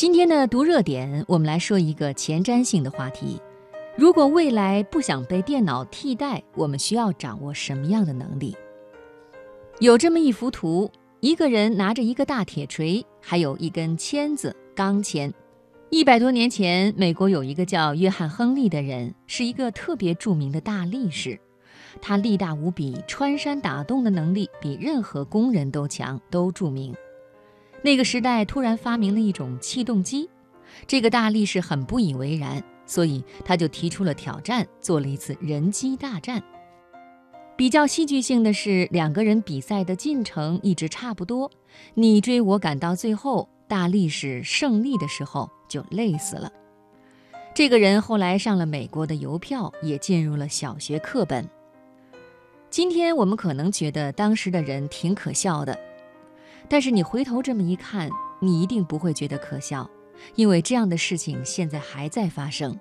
今天的读热点，我们来说一个前瞻性的话题：如果未来不想被电脑替代，我们需要掌握什么样的能力？有这么一幅图，一个人拿着一个大铁锤，还有一根签子——钢签。一百多年前，美国有一个叫约翰·亨利的人，是一个特别著名的大力士。他力大无比，穿山打洞的能力比任何工人都强，都著名。那个时代突然发明了一种气动机，这个大力士很不以为然，所以他就提出了挑战，做了一次人机大战。比较戏剧性的是，两个人比赛的进程一直差不多，你追我赶，到最后大力士胜利的时候就累死了。这个人后来上了美国的邮票，也进入了小学课本。今天我们可能觉得当时的人挺可笑的。但是你回头这么一看，你一定不会觉得可笑，因为这样的事情现在还在发生。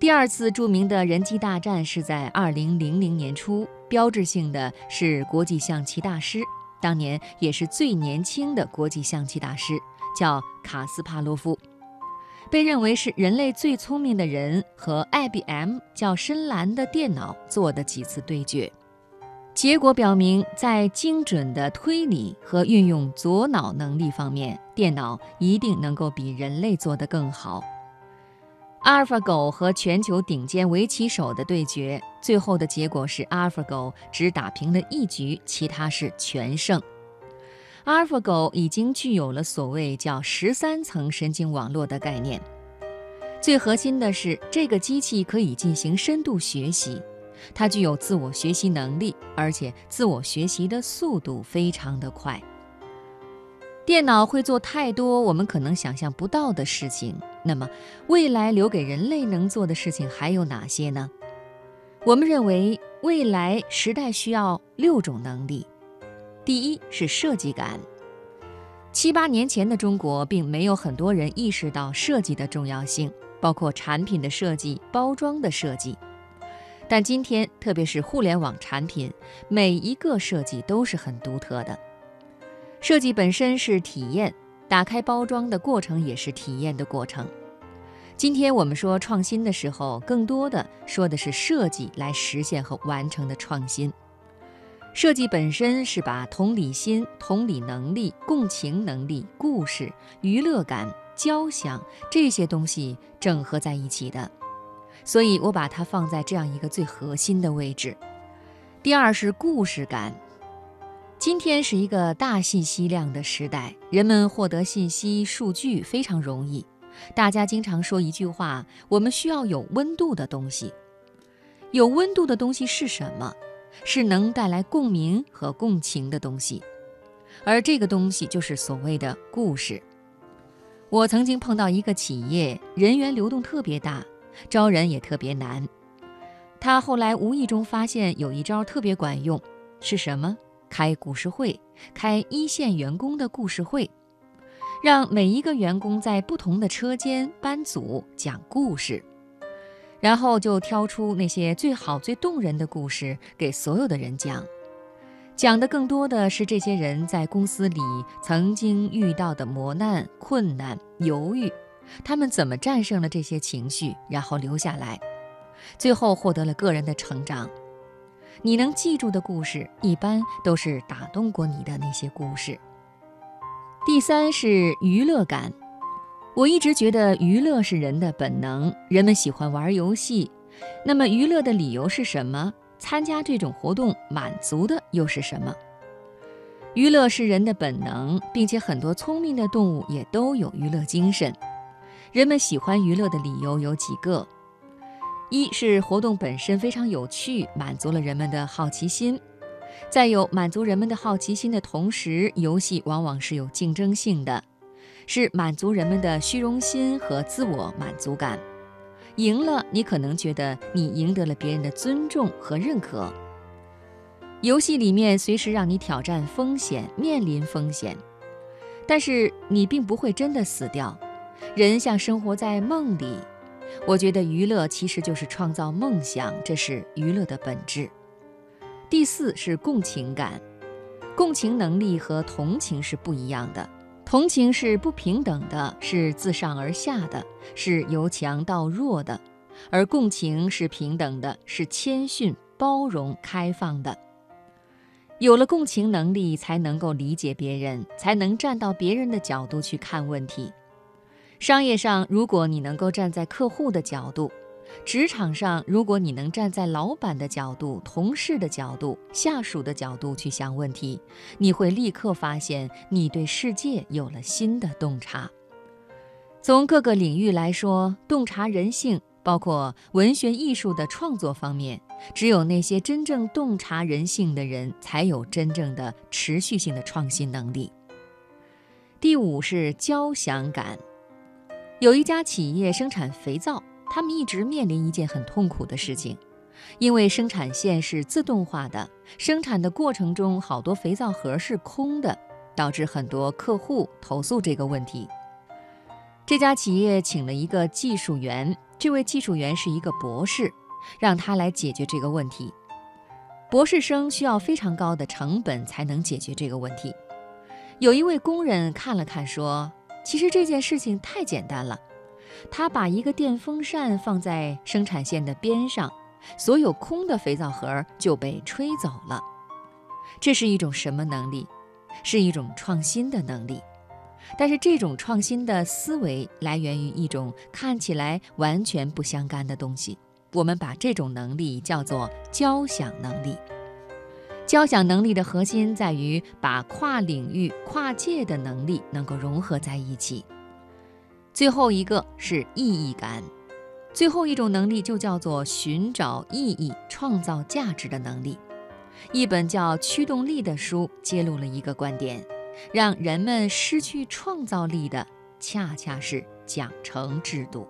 第二次著名的人机大战是在二零零零年初，标志性的是国际象棋大师，当年也是最年轻的国际象棋大师，叫卡斯帕洛夫，被认为是人类最聪明的人，和 IBM 叫深蓝的电脑做的几次对决。结果表明，在精准的推理和运用左脑能力方面，电脑一定能够比人类做得更好。阿尔法狗和全球顶尖围棋手的对决，最后的结果是阿尔法狗只打平了一局，其他是全胜。阿尔法狗已经具有了所谓叫十三层神经网络的概念。最核心的是，这个机器可以进行深度学习。它具有自我学习能力，而且自我学习的速度非常的快。电脑会做太多我们可能想象不到的事情。那么，未来留给人类能做的事情还有哪些呢？我们认为，未来时代需要六种能力。第一是设计感。七八年前的中国，并没有很多人意识到设计的重要性，包括产品的设计、包装的设计。但今天，特别是互联网产品，每一个设计都是很独特的。设计本身是体验，打开包装的过程也是体验的过程。今天我们说创新的时候，更多的说的是设计来实现和完成的创新。设计本身是把同理心、同理能力、共情能力、故事、娱乐感、交响这些东西整合在一起的。所以我把它放在这样一个最核心的位置。第二是故事感。今天是一个大信息量的时代，人们获得信息、数据非常容易。大家经常说一句话：我们需要有温度的东西。有温度的东西是什么？是能带来共鸣和共情的东西。而这个东西就是所谓的故事。我曾经碰到一个企业，人员流动特别大。招人也特别难，他后来无意中发现有一招特别管用，是什么？开故事会，开一线员工的故事会，让每一个员工在不同的车间、班组讲故事，然后就挑出那些最好、最动人的故事给所有的人讲，讲的更多的是这些人在公司里曾经遇到的磨难、困难、犹豫。他们怎么战胜了这些情绪，然后留下来，最后获得了个人的成长？你能记住的故事，一般都是打动过你的那些故事。第三是娱乐感。我一直觉得娱乐是人的本能，人们喜欢玩游戏。那么娱乐的理由是什么？参加这种活动满足的又是什么？娱乐是人的本能，并且很多聪明的动物也都有娱乐精神。人们喜欢娱乐的理由有几个：一是活动本身非常有趣，满足了人们的好奇心；再有满足人们的好奇心的同时，游戏往往是有竞争性的，是满足人们的虚荣心和自我满足感。赢了，你可能觉得你赢得了别人的尊重和认可。游戏里面随时让你挑战风险，面临风险，但是你并不会真的死掉。人像生活在梦里，我觉得娱乐其实就是创造梦想，这是娱乐的本质。第四是共情感，共情能力和同情是不一样的。同情是不平等的，是自上而下的，是由强到弱的；而共情是平等的，是谦逊、包容、开放的。有了共情能力，才能够理解别人，才能站到别人的角度去看问题。商业上，如果你能够站在客户的角度；职场上，如果你能站在老板的角度、同事的角度、下属的角度去想问题，你会立刻发现你对世界有了新的洞察。从各个领域来说，洞察人性。包括文学艺术的创作方面，只有那些真正洞察人性的人，才有真正的持续性的创新能力。第五是交响感。有一家企业生产肥皂，他们一直面临一件很痛苦的事情，因为生产线是自动化的，生产的过程中好多肥皂盒是空的，导致很多客户投诉这个问题。这家企业请了一个技术员。这位技术员是一个博士，让他来解决这个问题。博士生需要非常高的成本才能解决这个问题。有一位工人看了看，说：“其实这件事情太简单了。”他把一个电风扇放在生产线的边上，所有空的肥皂盒就被吹走了。这是一种什么能力？是一种创新的能力。但是这种创新的思维来源于一种看起来完全不相干的东西，我们把这种能力叫做交响能力。交响能力的核心在于把跨领域、跨界的能力能够融合在一起。最后一个是意义感，最后一种能力就叫做寻找意义、创造价值的能力。一本叫《驱动力》的书揭露了一个观点。让人们失去创造力的，恰恰是奖惩制度。